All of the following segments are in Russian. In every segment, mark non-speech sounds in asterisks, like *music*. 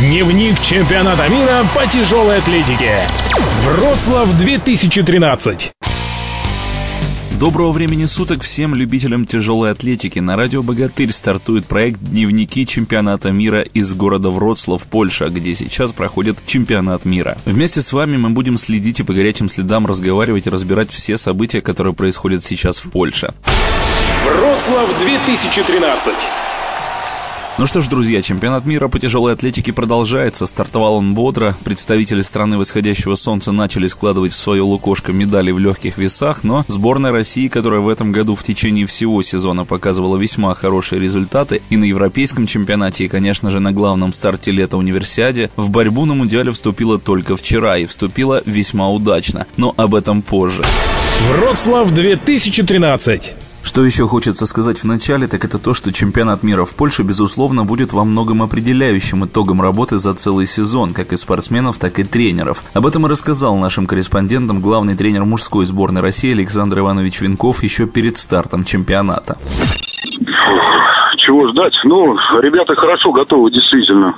Дневник чемпионата мира по тяжелой атлетике. Вроцлав 2013. Доброго времени суток всем любителям тяжелой атлетики. На радио «Богатырь» стартует проект «Дневники чемпионата мира» из города Вроцлав, Польша, где сейчас проходит чемпионат мира. Вместе с вами мы будем следить и по горячим следам разговаривать и разбирать все события, которые происходят сейчас в Польше. Вроцлав 2013. Ну что ж, друзья, чемпионат мира по тяжелой атлетике продолжается. Стартовал он бодро. Представители страны восходящего солнца начали складывать в свое лукошко медали в легких весах, но сборная России, которая в этом году в течение всего сезона показывала весьма хорошие результаты и на европейском чемпионате, и, конечно же, на главном старте лета универсиаде, в борьбу на Мундиале вступила только вчера и вступила весьма удачно. Но об этом позже. Вроцлав 2013. Что еще хочется сказать в начале, так это то, что чемпионат мира в Польше, безусловно, будет во многом определяющим итогом работы за целый сезон, как и спортсменов, так и тренеров. Об этом и рассказал нашим корреспондентам главный тренер мужской сборной России Александр Иванович Винков еще перед стартом чемпионата. Чего ждать? Ну, ребята хорошо готовы, действительно.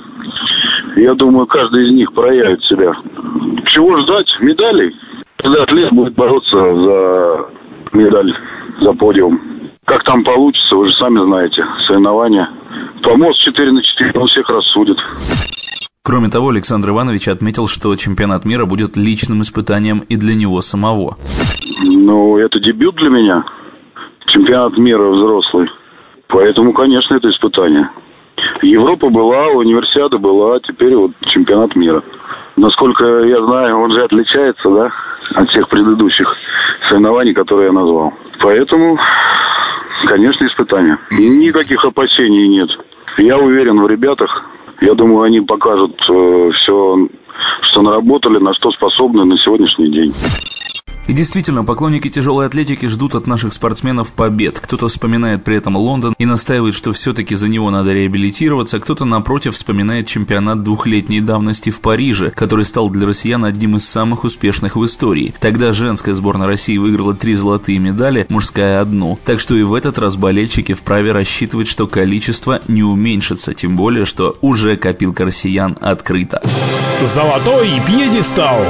Я думаю, каждый из них проявит себя. Чего ждать? Медалей? Когда атлет будет бороться за медаль за подиум. Как там получится, вы же сами знаете, соревнования. Помост 4 на 4, он всех рассудит. Кроме того, Александр Иванович отметил, что чемпионат мира будет личным испытанием и для него самого. Ну, это дебют для меня. Чемпионат мира взрослый. Поэтому, конечно, это испытание. Европа была, универсиада была, теперь вот чемпионат мира. Насколько я знаю, он же отличается, да, от всех предыдущих соревнований, которые я назвал. Поэтому, конечно, испытания. И никаких опасений нет. Я уверен в ребятах. Я думаю, они покажут э, все, что наработали, на что способны на сегодняшний день. И действительно, поклонники тяжелой атлетики ждут от наших спортсменов побед. Кто-то вспоминает при этом Лондон и настаивает, что все-таки за него надо реабилитироваться, кто-то, напротив, вспоминает чемпионат двухлетней давности в Париже, который стал для россиян одним из самых успешных в истории. Тогда женская сборная России выиграла три золотые медали, мужская одну. Так что и в этот раз болельщики вправе рассчитывать, что количество не уменьшится, тем более, что уже копилка россиян открыта. Золотой пьедестал.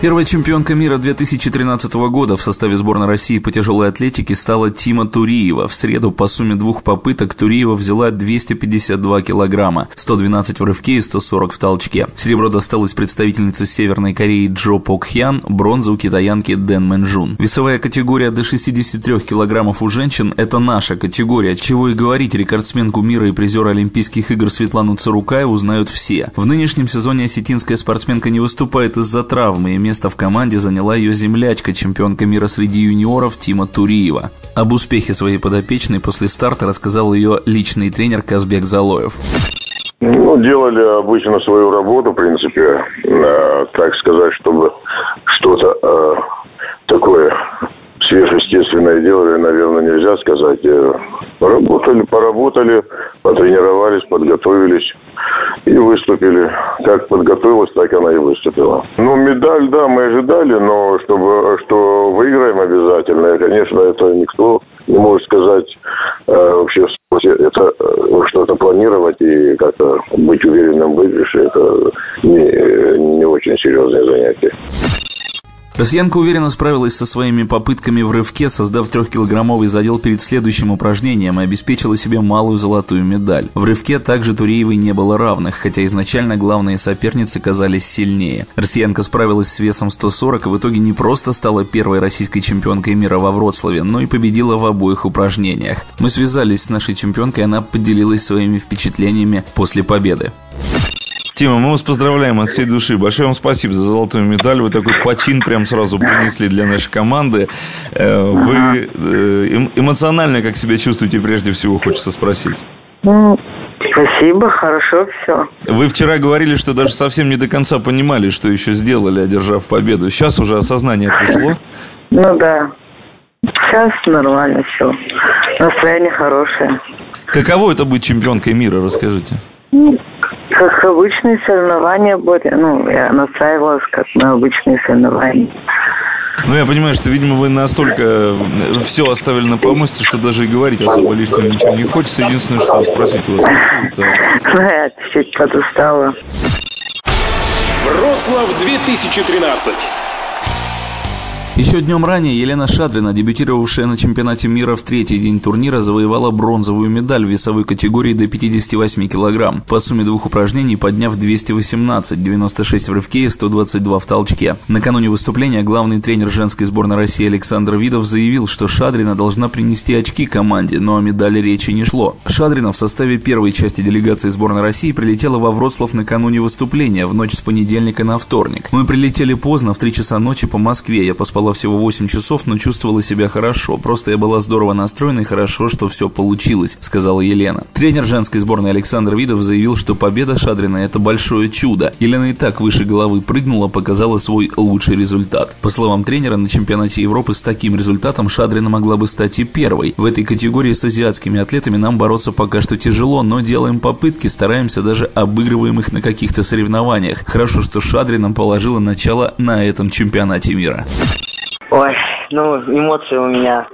Первая чемпионка мира 2013 года в составе сборной России по тяжелой атлетике стала Тима Туриева. В среду по сумме двух попыток Туриева взяла 252 килограмма, 112 в рывке и 140 в толчке. Серебро досталось представительнице Северной Кореи Джо Покхян, бронза у китаянки Дэн Мэнжун. Весовая категория до 63 килограммов у женщин – это наша категория. Чего и говорить, рекордсменку мира и призера Олимпийских игр Светлану Царукаеву знают все. В нынешнем сезоне осетинская спортсменка не выступает из-за травмы, и место в команде заняла ее землячка, чемпионка мира среди юниоров Тима Туриева. Об успехе своей подопечной после старта рассказал ее личный тренер Казбек Залоев. Ну, делали обычно свою работу, в принципе, э, так сказать, чтобы что-то э, такое сверхъестественное делали, наверное, нельзя сказать. Э, работали, поработали, потренировались, подготовились и выступили. Как подготовилась, так она и выступила. Ну, медаль, да, мы ожидали, но чтобы, что выиграем обязательно, конечно, это никто не может сказать э, вообще это э, что-то планировать и как-то быть уверенным в выигрыше, это не, не очень серьезное занятие. Россиянка уверенно справилась со своими попытками в рывке, создав трехкилограммовый задел перед следующим упражнением и обеспечила себе малую золотую медаль. В рывке также Туреевой не было равных, хотя изначально главные соперницы казались сильнее. Россиянка справилась с весом 140 и в итоге не просто стала первой российской чемпионкой мира во Вроцлаве, но и победила в обоих упражнениях. Мы связались с нашей чемпионкой, она поделилась своими впечатлениями после победы. Тима, мы вас поздравляем от всей души. Большое вам спасибо за золотую медаль. Вы такой почин прям сразу принесли для нашей команды. Э, вы э, эмоционально как себя чувствуете, прежде всего, хочется спросить? Ну, спасибо, хорошо все. Вы вчера говорили, что даже совсем не до конца понимали, что еще сделали, одержав победу. Сейчас уже осознание пришло? Ну да. Сейчас нормально все. Настроение хорошее. Каково это быть чемпионкой мира, расскажите? Ну, как обычные соревнования были. Ну, я настраивалась как на обычные соревнования. Ну, я понимаю, что, видимо, вы настолько э, все оставили на помосте, что даже и говорить особо лишнего ничего не хочется. Единственное, что спросить у вас это... Я чуть подустала. Вроцлав 2013. Еще днем ранее Елена Шадрина, дебютировавшая на чемпионате мира в третий день турнира, завоевала бронзовую медаль в весовой категории до 58 килограмм, по сумме двух упражнений подняв 218, 96 в рывке и 122 в толчке. Накануне выступления главный тренер женской сборной России Александр Видов заявил, что Шадрина должна принести очки команде, но о медали речи не шло. Шадрина в составе первой части делегации сборной России прилетела во Вроцлав накануне выступления, в ночь с понедельника на вторник. Мы прилетели поздно, в 3 часа ночи по Москве, я поспала спала всего 8 часов, но чувствовала себя хорошо. Просто я была здорово настроена и хорошо, что все получилось», — сказала Елена. Тренер женской сборной Александр Видов заявил, что победа Шадрина – это большое чудо. Елена и так выше головы прыгнула, показала свой лучший результат. По словам тренера, на чемпионате Европы с таким результатом Шадрина могла бы стать и первой. В этой категории с азиатскими атлетами нам бороться пока что тяжело, но делаем попытки, стараемся, даже обыгрываем их на каких-то соревнованиях. Хорошо, что Шадрина положила начало на этом чемпионате мира. Ой, ну, эмоции у меня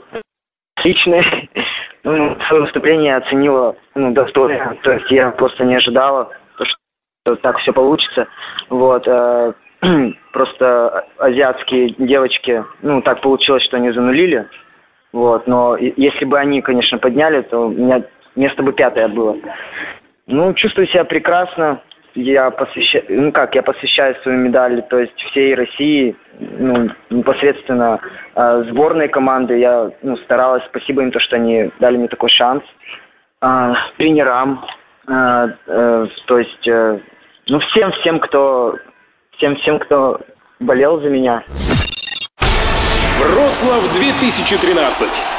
личные. *laughs* Ну, свое выступление оценила ну, достойно. То есть я просто не ожидала, что так все получится. Вот. Э, *clears throat* просто азиатские девочки, ну, так получилось, что они занулили. Вот. Но если бы они, конечно, подняли, то у меня место бы пятое было. Ну, чувствую себя прекрасно я посвящаю, ну как, я посвящаю свою медаль, то есть всей России, ну, непосредственно э, сборной команды. Я ну, старалась, спасибо им, то, что они дали мне такой шанс. Э, тренерам, э, э, то есть, э, ну, всем, всем, кто, всем, всем, кто болел за меня. Вроцлав 2013.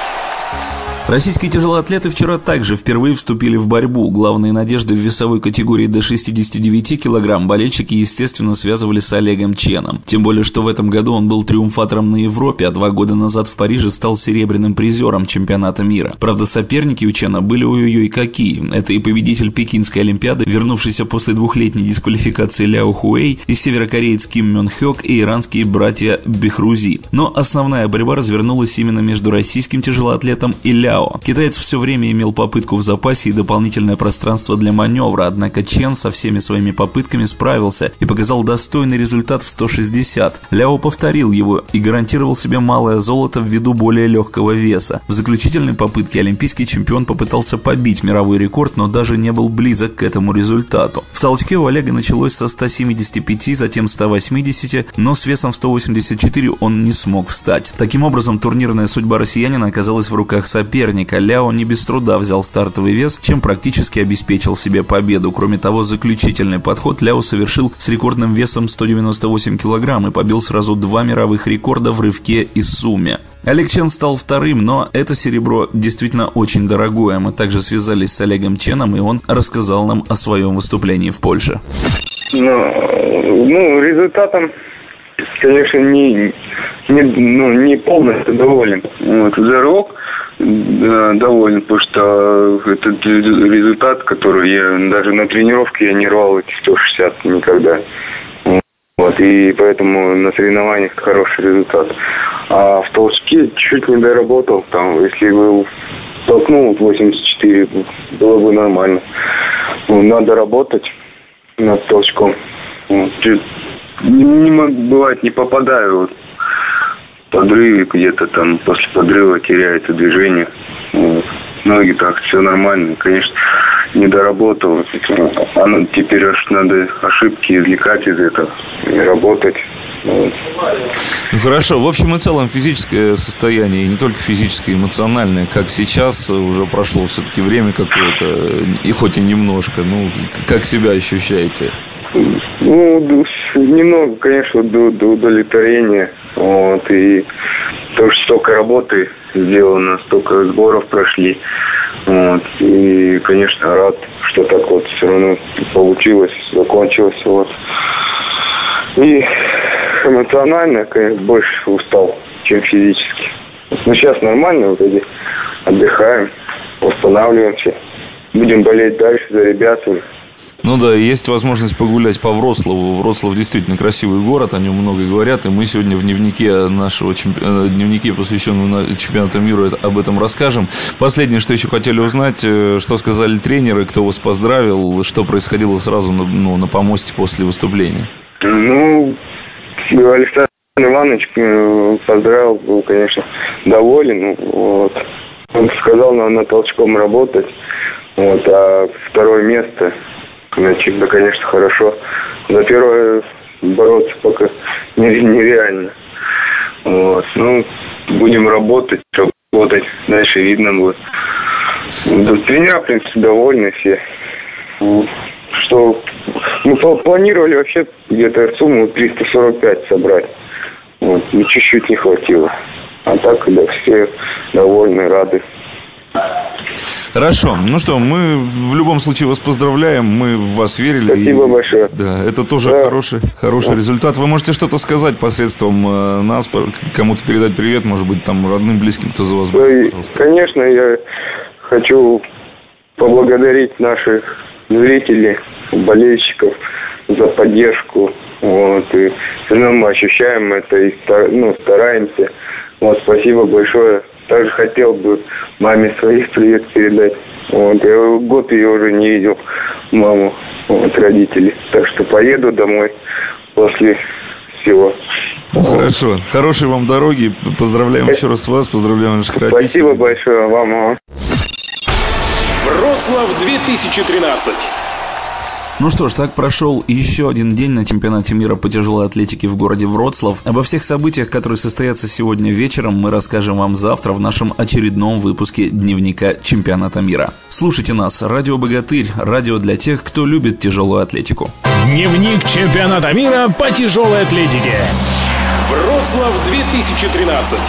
Российские тяжелоатлеты вчера также впервые вступили в борьбу. Главные надежды в весовой категории до 69 килограмм болельщики, естественно, связывали с Олегом Ченом. Тем более, что в этом году он был триумфатором на Европе, а два года назад в Париже стал серебряным призером чемпионата мира. Правда, соперники у Чена были ой-ой-ой какие. Это и победитель Пекинской Олимпиады, вернувшийся после двухлетней дисквалификации Ляо Хуэй, и северокореец Ким Мён Хёк, и иранские братья Бехрузи. Но основная борьба развернулась именно между российским тяжелоатлетом и Ляо Ляо. Китаец все время имел попытку в запасе и дополнительное пространство для маневра, однако Чен со всеми своими попытками справился и показал достойный результат в 160. Ляо повторил его и гарантировал себе малое золото ввиду более легкого веса. В заключительной попытке олимпийский чемпион попытался побить мировой рекорд, но даже не был близок к этому результату. В толчке у Олега началось со 175, затем 180, но с весом 184 он не смог встать. Таким образом, турнирная судьба россиянина оказалась в руках соперника, соперника Ляо не без труда взял стартовый вес, чем практически обеспечил себе победу. Кроме того, заключительный подход Ляо совершил с рекордным весом 198 килограмм и побил сразу два мировых рекорда в рывке и сумме. Олег Чен стал вторым, но это серебро действительно очень дорогое. Мы также связались с Олегом Ченом, и он рассказал нам о своем выступлении в Польше. Ну, ну результатом конечно, не, не, ну, не полностью доволен. Вот, за рывок доволен, потому что этот результат, который я даже на тренировке я не рвал эти 160 никогда. Вот, и поэтому на соревнованиях хороший результат. А в толчке чуть не доработал. Там, если бы толкнул 84, было бы нормально. Ну, надо работать над толчком. Вот, не, не бывает, не попадаю. Вот подрыве где-то там после подрыва теряется движение. Вот. Ноги так, все нормально. Конечно, не доработал. А теперь аж надо ошибки извлекать из этого и работать. Вот. Ну хорошо, в общем и целом физическое состояние, и не только физическое, эмоциональное, как сейчас, уже прошло все-таки время какое-то, и хоть и немножко, ну, как себя ощущаете? Ну, немного, конечно, до, до удовлетворения. Вот, и то, что столько работы сделано, столько сборов прошли. Вот, и, конечно, рад, что так вот все равно получилось, закончилось. Вот. И эмоционально, конечно, больше устал, чем физически. Но сейчас нормально, вот эти отдыхаем, восстанавливаемся. Будем болеть дальше за ребят. Ну да, есть возможность погулять по Вроцлаву. Вроцлав действительно красивый город, о нем много говорят. И мы сегодня в дневнике нашего чемпи... Э, дневнике, посвященном чемпионату мира, об этом расскажем. Последнее, что еще хотели узнать, э, что сказали тренеры, кто вас поздравил, что происходило сразу на, ну, на помосте после выступления. Ну, Александр Иванович э, поздравил, был, конечно, доволен. Вот. Он сказал, надо на толчком работать. Вот, а второе место Значит, да, конечно, хорошо. За первое бороться пока нереально. Вот. Ну, будем работать, работать. Дальше видно будет. Тренера, в принципе, довольны все. Что мы планировали вообще где-то сумму 345 собрать. Вот, и чуть-чуть не хватило. А так, да, все довольны, рады. Хорошо. Ну что, мы в любом случае вас поздравляем. Мы в вас верили. Спасибо и, большое. Да, это тоже да. хороший, хороший да. результат. Вы можете что-то сказать посредством э, нас, кому-то передать привет, может быть, там родным, близким, кто за вас болеет, пожалуйста. Конечно, я хочу поблагодарить наших зрителей, болельщиков за поддержку. Вот, и равно мы ощущаем это и ну, стараемся. Вот, спасибо большое также хотел бы маме своих привет передать. Вот, я год ее уже не видел, маму, вот, родителей. Так что поеду домой после всего. Ну, хорошо. Хорошей вам дороги. Поздравляем еще раз вас, поздравляем наших родителей. Спасибо большое вам. Вроцлав 2013. Ну что ж, так прошел еще один день на чемпионате мира по тяжелой атлетике в городе Вроцлав. Обо всех событиях, которые состоятся сегодня вечером, мы расскажем вам завтра в нашем очередном выпуске Дневника чемпионата мира. Слушайте нас, Радио Богатырь, радио для тех, кто любит тяжелую атлетику. Дневник чемпионата мира по тяжелой атлетике. Вроцлав 2013.